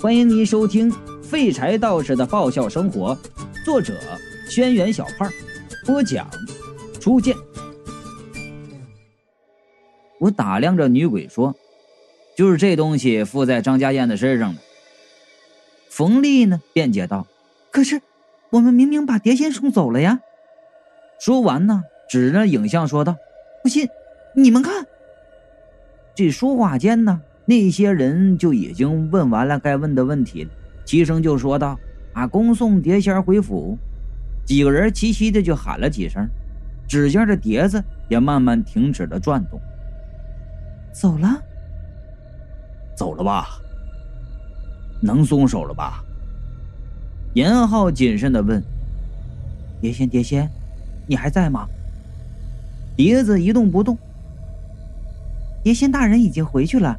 欢迎您收听《废柴道士的爆笑生活》，作者：轩辕小胖，播讲：初见。我打量着女鬼说：“就是这东西附在张家燕的身上的。”冯丽呢辩解道：“可是我们明明把碟仙送走了呀！”说完呢，指着影像说道：“不信，你们看。”这说话间呢。那些人就已经问完了该问的问题了，齐声就说道：“啊，恭送碟仙回府。”几个人齐齐的就喊了几声，指尖的碟子也慢慢停止了转动。走了，走了吧？能松手了吧？严浩谨慎的问：“碟仙，碟仙，你还在吗？”碟子一动不动。碟仙大人已经回去了。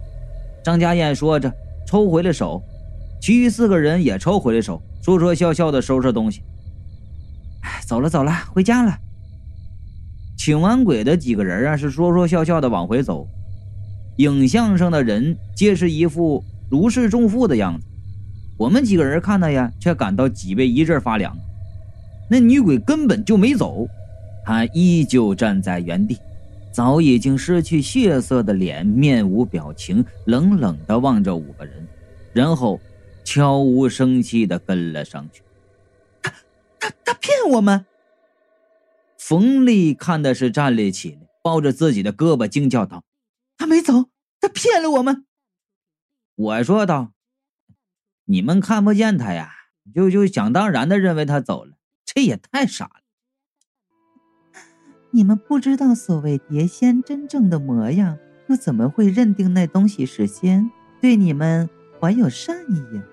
张家燕说着，抽回了手，其余四个人也抽回了手，说说笑笑的收拾东西。走了走了，回家了。请完鬼的几个人啊，是说说笑笑的往回走。影像上的人皆是一副如释重负的样子，我们几个人看到呀，却感到脊背一阵发凉。那女鬼根本就没走，她依旧站在原地。早已经失去血色的脸，面无表情，冷冷的望着五个人，然后悄无声息的跟了上去。他他他骗我们！冯丽看的是站立起来，抱着自己的胳膊惊叫道：“他没走，他骗了我们！”我说道：“你们看不见他呀，就就想当然的认为他走了，这也太傻了。”你们不知道所谓碟仙真正的模样，又怎么会认定那东西是仙，对你们怀有善意呀？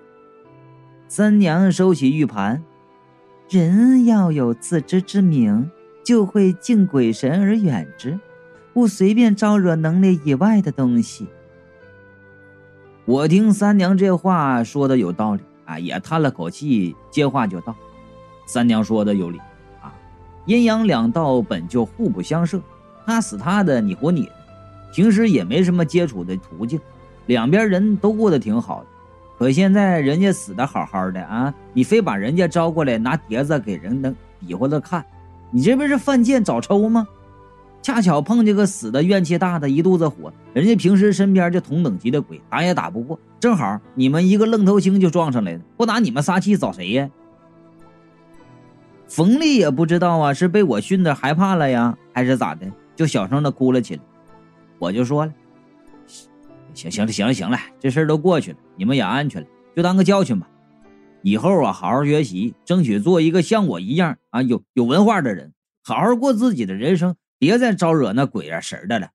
三娘收起玉盘，人要有自知之明，就会敬鬼神而远之，不随便招惹能力以外的东西。我听三娘这话说的有道理啊，也叹了口气，接话就道：“三娘说的有理。”阴阳两道本就互不相涉，他死他的，你活你的，平时也没什么接触的途径，两边人都过得挺好的。可现在人家死的好好的啊，你非把人家招过来拿碟子给人能比划着看，你这不是犯贱找抽吗？恰巧碰见个死的怨气大的一肚子火，人家平时身边就同等级的鬼打也打不过，正好你们一个愣头青就撞上来了，不打你们撒气找谁呀？冯丽也不知道啊，是被我训的害怕了呀，还是咋的？就小声的哭了起来。我就说了：“行行了，行了，行了，这事儿都过去了，你们也安全了，就当个教训吧。以后啊，好好学习，争取做一个像我一样啊有有文化的人，好好过自己的人生，别再招惹那鬼啊神的了。”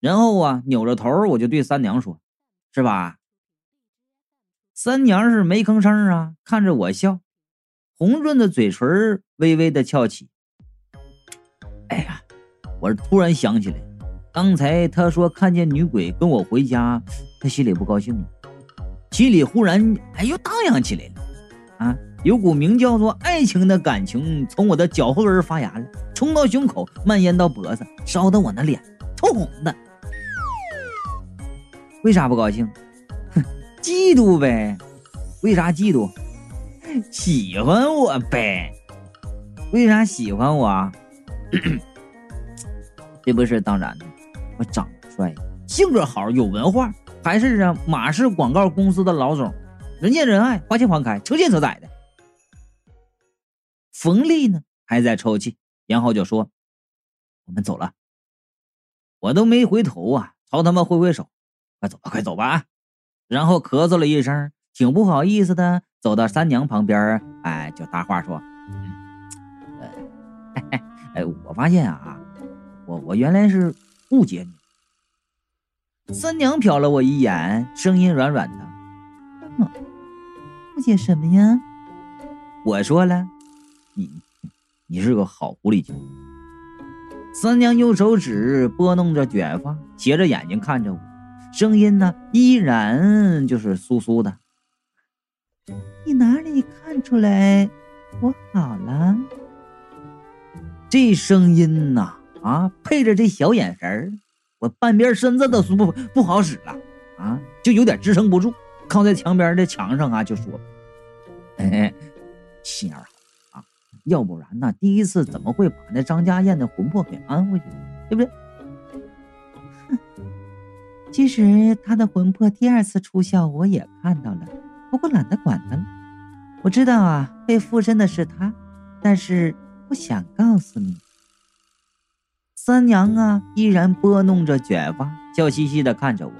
然后啊，扭着头我就对三娘说：“是吧？”三娘是没吭声啊，看着我笑。红润的嘴唇微微的翘起。哎呀，我突然想起来，刚才他说看见女鬼跟我回家，他心里不高兴了，心里忽然哎又荡漾起来了。啊，有股名叫做爱情的感情从我的脚后跟发芽了，冲到胸口，蔓延到脖子，烧得我那脸通红的。为啥不高兴？哼，嫉妒呗。为啥嫉妒？喜欢我呗？为啥喜欢我？这不是当然的，我长得帅，性格好，有文化，还是啊马氏广告公司的老总，人见人爱，花见花开，车见车载的。冯丽呢还在抽泣，然后就说：“我们走了。”我都没回头啊，朝他们挥挥手：“快走吧，快走吧。”然后咳嗽了一声，挺不好意思的。走到三娘旁边，哎，就搭话说：“呃，哎，我发现啊，我我原来是误解你。”三娘瞟了我一眼，声音软软的：“误解什么呀？”我说了：“你你是个好狐狸精。”三娘用手指拨弄着卷发，斜着眼睛看着我，声音呢依然就是酥酥的。你哪里看出来我好了？这声音呐，啊，配着这小眼神儿，我半边身子都不不好使了啊，就有点支撑不住。靠在墙边的墙上啊，就说：“哎，心眼好啊，要不然呢，第一次怎么会把那张家燕的魂魄给安回去，对不对？” 其实他的魂魄第二次出窍，我也看到了，不过懒得管他了。我知道啊，被附身的是他，但是不想告诉你。三娘啊，依然拨弄着卷发，笑嘻嘻的看着我。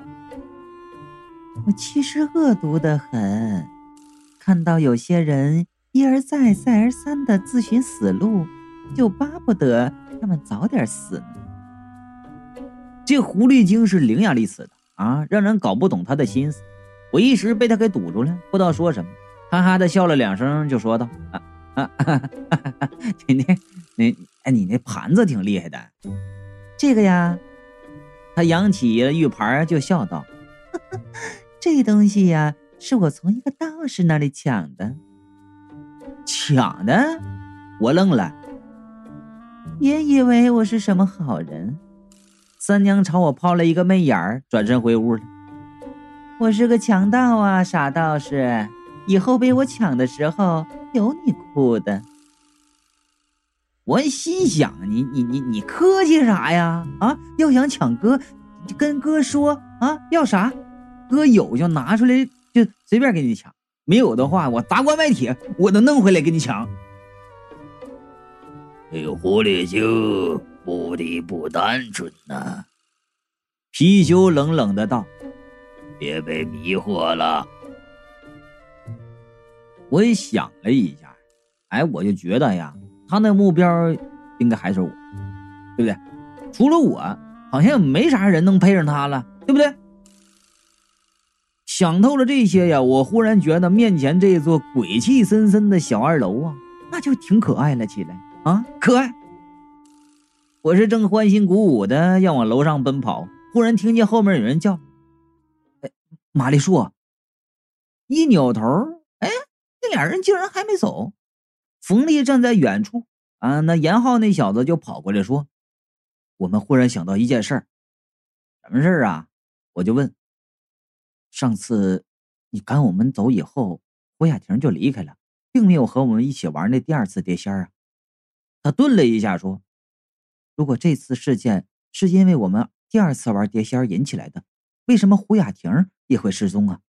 我其实恶毒的很，看到有些人一而再、再而三的自寻死路，就巴不得他们早点死呢。这狐狸精是伶牙俐齿的啊，让人搞不懂她的心思。我一时被他给堵住了，不知道说什么，哈哈的笑了两声，就说道：“啊啊，哈哈你那那哎，你那盘子挺厉害的。这个呀，他扬起了玉盘，就笑道：这东西呀，是我从一个道士那里抢的。抢的？我愣了，别以为我是什么好人。三娘朝我抛了一个媚眼儿，转身回屋了。我是个强盗啊，傻道士！以后被我抢的时候，有你哭的。我心想：你你你你客气啥呀？啊，要想抢哥，跟哥说啊，要啥，哥有就拿出来，就随便给你抢；没有的话，我砸棺卖铁，我都弄回来给你抢。这个狐狸精。目的不单纯呐，貔貅冷冷的道：“别被迷惑了。”我也想了一下，哎，我就觉得呀，他那目标应该还是我，对不对？除了我，好像也没啥人能配上他了，对不对？想透了这些呀，我忽然觉得面前这座鬼气森森的小二楼啊，那就挺可爱了起来啊，可爱。我是正欢欣鼓舞的要往楼上奔跑，忽然听见后面有人叫：“，玛丽说！”一扭头，哎，那俩人竟然还没走。冯丽站在远处，啊，那严浩那小子就跑过来说：“我们忽然想到一件事儿，什么事儿啊？”我就问：“上次你赶我们走以后，胡雅婷就离开了，并没有和我们一起玩那第二次碟仙啊？”他顿了一下说。如果这次事件是因为我们第二次玩碟仙引起来的，为什么胡雅婷也会失踪啊？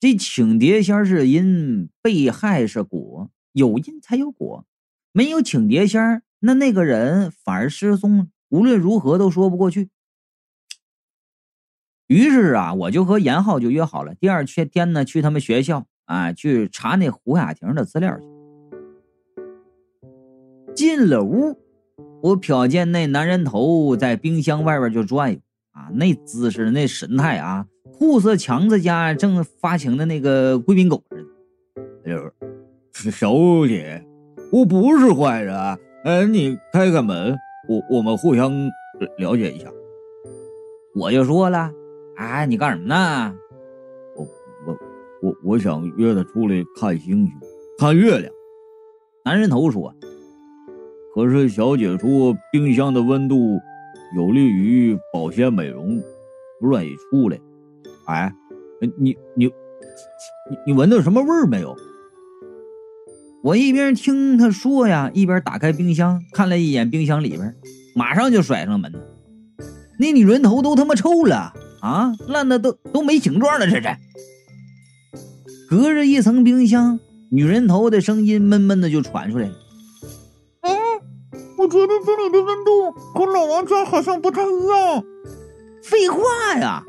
这请碟仙是因，被害是果，有因才有果，没有请碟仙，那那个人反而失踪，无论如何都说不过去。于是啊，我就和严浩就约好了，第二天呢去他们学校啊，去查那胡雅婷的资料去。进了屋，我瞟见那男人头在冰箱外边就转悠啊，那姿势、那神态啊，酷似强子家正发情的那个贵宾狗似的。哎呦，小姐，我不是坏人，哎，你开开门，我我们互相了解一下。我就说了，哎，你干什么呢？我我我我想约他出来看星星，看月亮。男人头说。可是小姐说冰箱的温度有利于保鲜美容，不愿意出来。哎，你你你你闻到什么味儿没有？我一边听他说呀，一边打开冰箱看了一眼冰箱里边，马上就甩上门。那女人头都他妈臭了啊，烂的都都没形状了，这是。隔着一层冰箱，女人头的声音闷闷的就传出来了。觉得这里的温度和老王家好像不太一样。废话呀，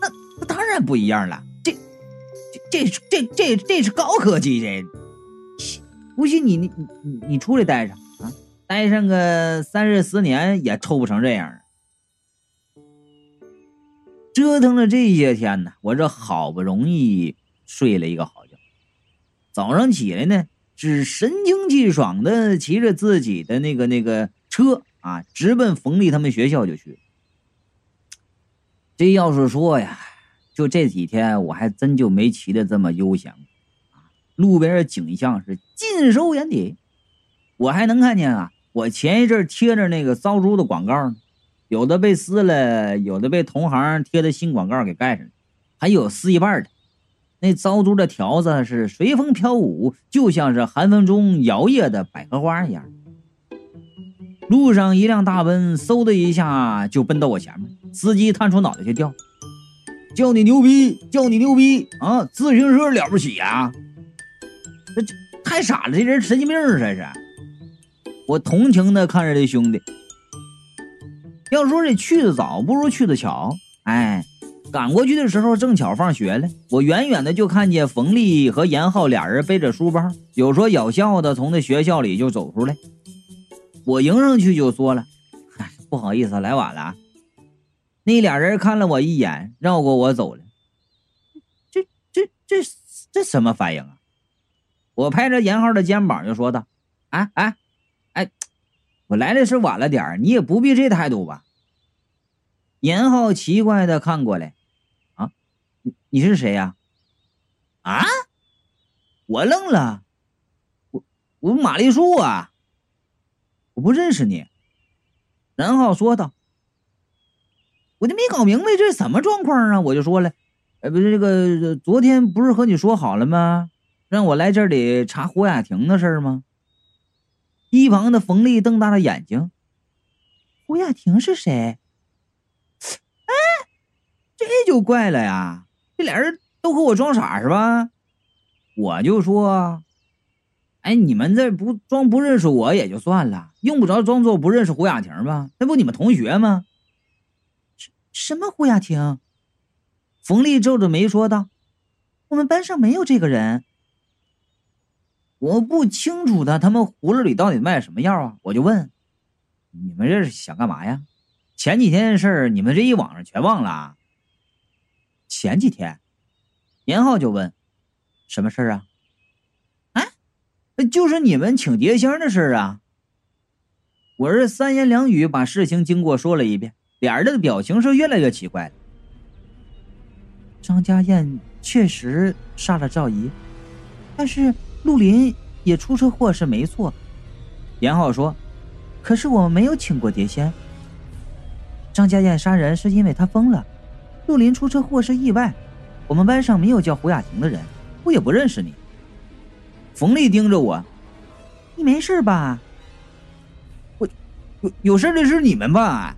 那那当然不一样了。这这这这这这是高科技，这不信你你你你出来待上啊，待上个三十年也臭不成这样。折腾了这些天呢，我这好不容易睡了一个好觉，早上起来呢。只神清气爽的骑着自己的那个那个车啊，直奔冯丽他们学校就去。这要是说呀，就这几天我还真就没骑的这么悠闲啊！路边的景象是尽收眼底，我还能看见啊，我前一阵贴着那个骚猪的广告呢，有的被撕了，有的被同行贴的新广告给盖上了。还有撕一半的。那糟猪的条子是随风飘舞，就像是寒风中摇曳的百合花一样。路上一辆大奔，嗖的一下就奔到我前面，司机探出脑袋就叫：“叫你牛逼，叫你牛逼啊！自行车了不起呀？这这太傻了，这人神经病这是。”我同情的看着这兄弟。要说这去的早，不如去的巧。哎。赶过去的时候，正巧放学了。我远远的就看见冯丽和严浩俩人背着书包，有说有笑的从那学校里就走出来。我迎上去就说了：“不好意思，来晚了。”那俩人看了我一眼，绕过我走了。这、这、这、这什么反应啊？我拍着严浩的肩膀就说道：“哎、哎、哎，我来的是晚了点你也不必这态度吧？”严浩奇怪的看过来。你是谁呀？啊！我愣了，我我玛丽树啊，我不认识你。然后说道：“我就没搞明白这是什么状况啊！”我就说了：“呃，不是这个，昨天不是和你说好了吗？让我来这里查胡雅婷的事吗？”一旁的冯丽瞪大了眼睛：“胡雅婷是谁？”哎，这就怪了呀！这俩人都给我装傻是吧？我就说，哎，你们这不装不认识我也就算了，用不着装作不认识胡雅婷吧？那不你们同学吗？什什么胡雅婷？冯丽皱着眉说道：“我们班上没有这个人。”我不清楚他他们葫芦里到底卖什么药啊？我就问，你们这是想干嘛呀？前几天的事儿，你们这一网上全忘了。前几天，严浩就问：“什么事儿啊？”“啊，就是你们请碟仙的事儿啊。”我是三言两语把事情经过说了一遍，俩人的表情是越来越奇怪了。张家燕确实杀了赵姨，但是陆林也出车祸是没错。严浩说：“可是我没有请过碟仙。张家燕杀人是因为他疯了。”陆林出车祸是意外，我们班上没有叫胡雅婷的人，我也不认识你。冯丽盯着我，你没事吧？我有有事的是你们吧？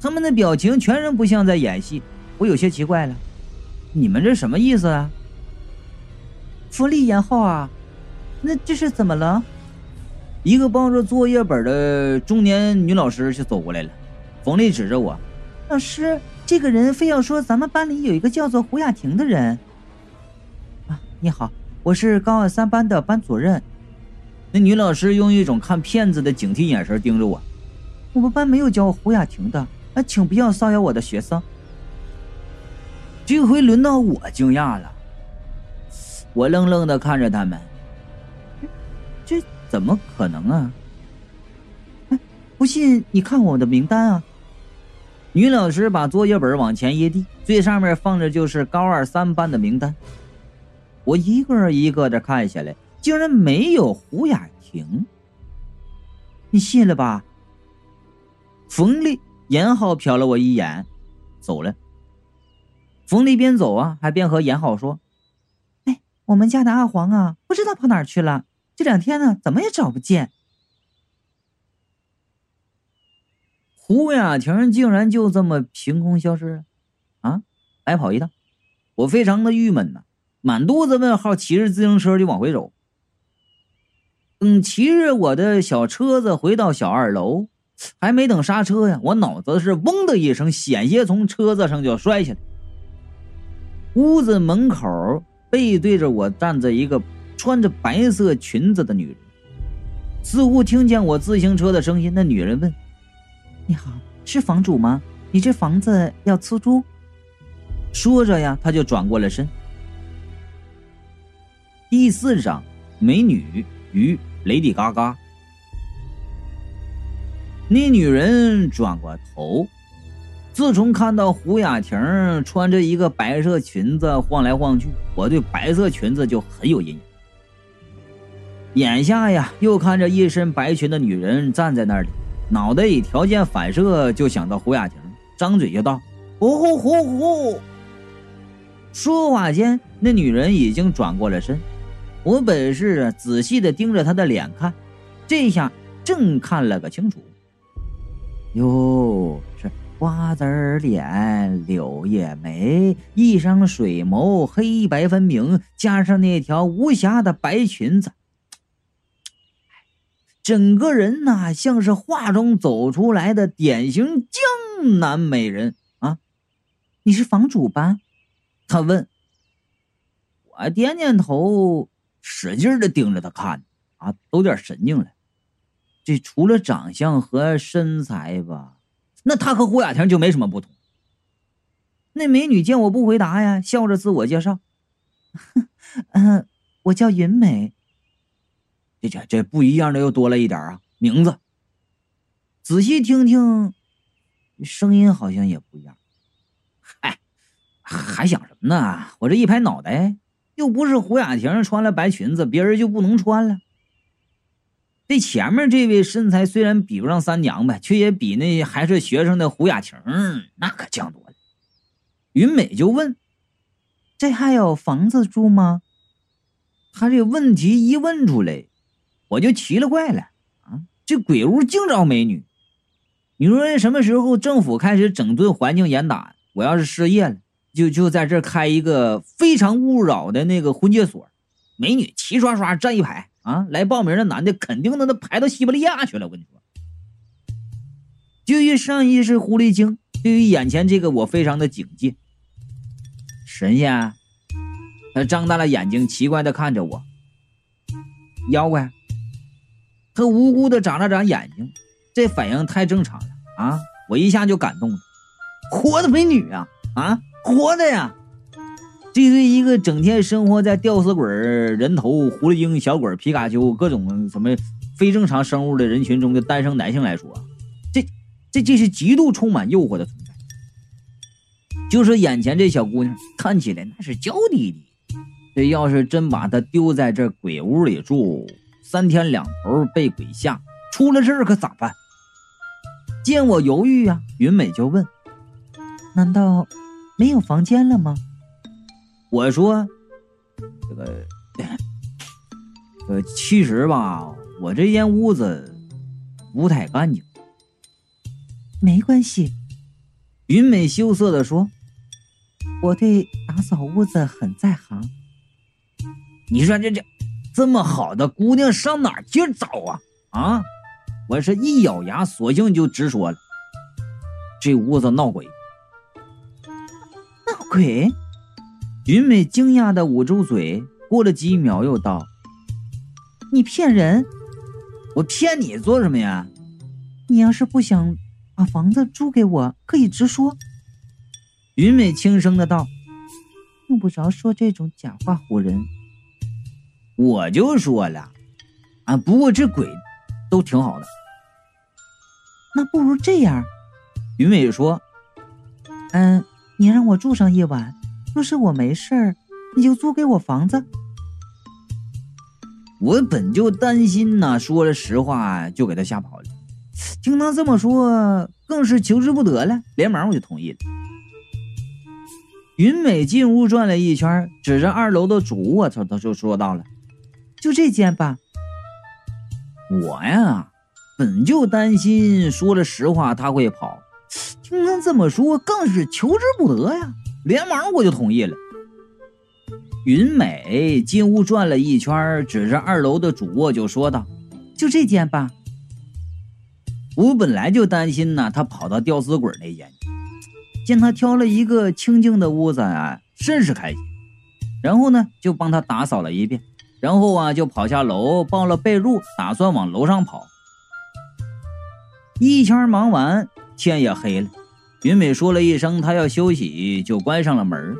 他们的表情全然不像在演戏，我有些奇怪了，你们这什么意思啊？冯丽言浩啊，那这是怎么了？一个抱着作业本的中年女老师就走过来了，冯丽指着我，老师。这个人非要说咱们班里有一个叫做胡雅婷的人。啊，你好，我是高二三班的班主任。那女老师用一种看骗子的警惕眼神盯着我。我们班没有叫胡雅婷的，啊，请不要骚扰我的学生。这回轮到我惊讶了，我愣愣的看着他们。这怎么可能啊？哎，不信你看我的名单啊。女老师把作业本往前一递，最上面放着就是高二三班的名单。我一个一个的看下来，竟然没有胡雅婷。你信了吧？冯丽、严浩瞟了我一眼，走了。冯丽边走啊，还边和严浩说：“哎，我们家的阿黄啊，不知道跑哪去了，这两天呢，怎么也找不见。”胡雅婷竟然就这么凭空消失了，啊，白跑一趟，我非常的郁闷呐，满肚子问号，骑着自行车就往回走。等骑着我的小车子回到小二楼，还没等刹车呀，我脑子是嗡的一声，险些从车子上就摔下来。屋子门口背对着我站着一个穿着白色裙子的女人，似乎听见我自行车的声音，那女人问。你好，是房主吗？你这房子要出租？说着呀，他就转过了身。第四章，美女与雷迪嘎嘎。那女人转过头，自从看到胡雅婷穿着一个白色裙子晃来晃去，我对白色裙子就很有阴影。眼下呀，又看着一身白裙的女人站在那里。脑袋里条件反射就想到胡雅婷，张嘴就道：“呼呼呼呼！”说话间，那女人已经转过了身。我本是仔细的盯着她的脸看，这下正看了个清楚。哟，是瓜子脸、柳叶眉，一双水眸黑白分明，加上那条无瑕的白裙子，整个人呐像是画中走出来的典型江南美人啊！你是房主吧？他问。我点点头。使劲的盯着他看，啊，都点神经了。这除了长相和身材吧，那他和胡雅婷就没什么不同。那美女见我不回答呀，笑着自我介绍：“嗯，我叫云美。”这这这不一样的又多了一点啊，名字。仔细听听，声音好像也不一样。嗨，还想什么呢？我这一拍脑袋。又不是胡雅婷穿了白裙子，别人就不能穿了。这前面这位身材虽然比不上三娘呗，却也比那还是学生的胡雅婷那可强多了。云美就问：“这还有房子住吗？”他这问题一问出来，我就奇了怪了啊！这鬼屋净招美女，你说什么时候政府开始整顿环境严打？我要是失业了。就就在这开一个非常勿扰的那个婚介所，美女齐刷刷站一排啊！来报名的男的肯定能那排到西伯利亚去了。我跟你说，就于上一世狐狸精，对于眼前这个我非常的警戒。神仙，他张大了眼睛，奇怪的看着我。妖怪，他无辜的眨了眨眼睛，这反应太正常了啊！我一下就感动了，活的美女啊啊！活的呀！这对一个整天生活在吊死鬼、人头、狐狸精、小鬼、皮卡丘各种什么非正常生物的人群中的单身男性来说，这这这是极度充满诱惑的存在。就说眼前这小姑娘，看起来那是娇滴滴。这要是真把她丢在这鬼屋里住，三天两头被鬼吓，出了事可咋办？见我犹豫啊，云美就问：“难道？”没有房间了吗？我说，这个，呃，其实吧，我这间屋子不太干净。没关系，云美羞涩的说：“我对打扫屋子很在行。”你说这这这么好的姑娘上哪儿去找啊？啊！我是一咬牙，索性就直说了：“这屋子闹鬼。”闹鬼，云美惊讶的捂住嘴，过了几秒又道：“你骗人！我骗你做什么呀？你要是不想把房子租给我，可以直说。”云美轻声的道：“用不着说这种假话唬人。”我就说了，啊，不过这鬼都挺好的。那不如这样，云美说：“嗯。”你让我住上一晚，若是我没事儿，你就租给我房子。我本就担心呢，说了实话就给他吓跑了。听他这么说，更是求之不得了，连忙我就同意了。云美进屋转了一圈，指着二楼的主卧，他他就说到了：“就这间吧。”我呀，本就担心说了实话他会跑。听他这么说，更是求之不得呀！连忙我就同意了。云美进屋转了一圈，指着二楼的主卧就说道：“就这间吧。”我本来就担心呢，他跑到吊死鬼那间，见他挑了一个清静的屋子啊，甚是开心。然后呢，就帮他打扫了一遍，然后啊，就跑下楼抱了被褥，打算往楼上跑。一圈忙完。天也黑了，云美说了一声她要休息，就关上了门。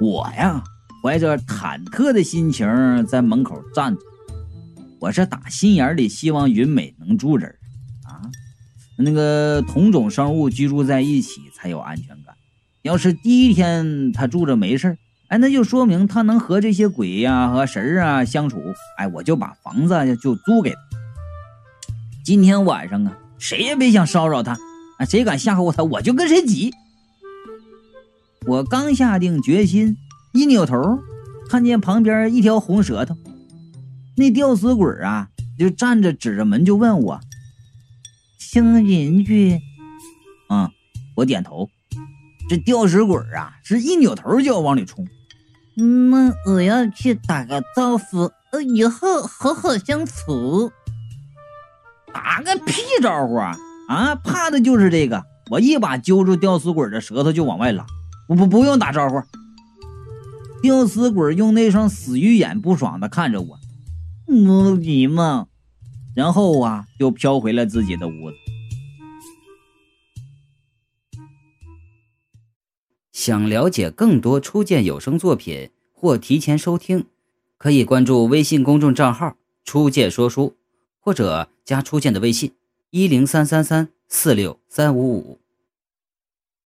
我呀，怀着忐忑的心情在门口站着。我是打心眼里希望云美能住这儿啊，那个同种生物居住在一起才有安全感。要是第一天她住着没事哎，那就说明他能和这些鬼呀和神啊相处。哎，我就把房子就租给他。今天晚上啊，谁也别想骚扰他，啊。谁敢吓唬他，我就跟谁急。我刚下定决心，一扭头，看见旁边一条红舌头，那吊死鬼啊，就站着指着门就问我：“想进去？”嗯，我点头。这吊死鬼啊，是一扭头就要往里冲。那我要去打个招呼，呃以后好好相处。打个屁招呼啊！啊，怕的就是这个。我一把揪住吊死鬼的舌头就往外拉。不不不用打招呼。吊死鬼用那双死鱼眼不爽的看着我，无敌嘛。然后啊，就飘回了自己的屋子。想了解更多初见有声作品或提前收听，可以关注微信公众账号“初见说书”，或者加初见的微信：一零三三三四六三五五。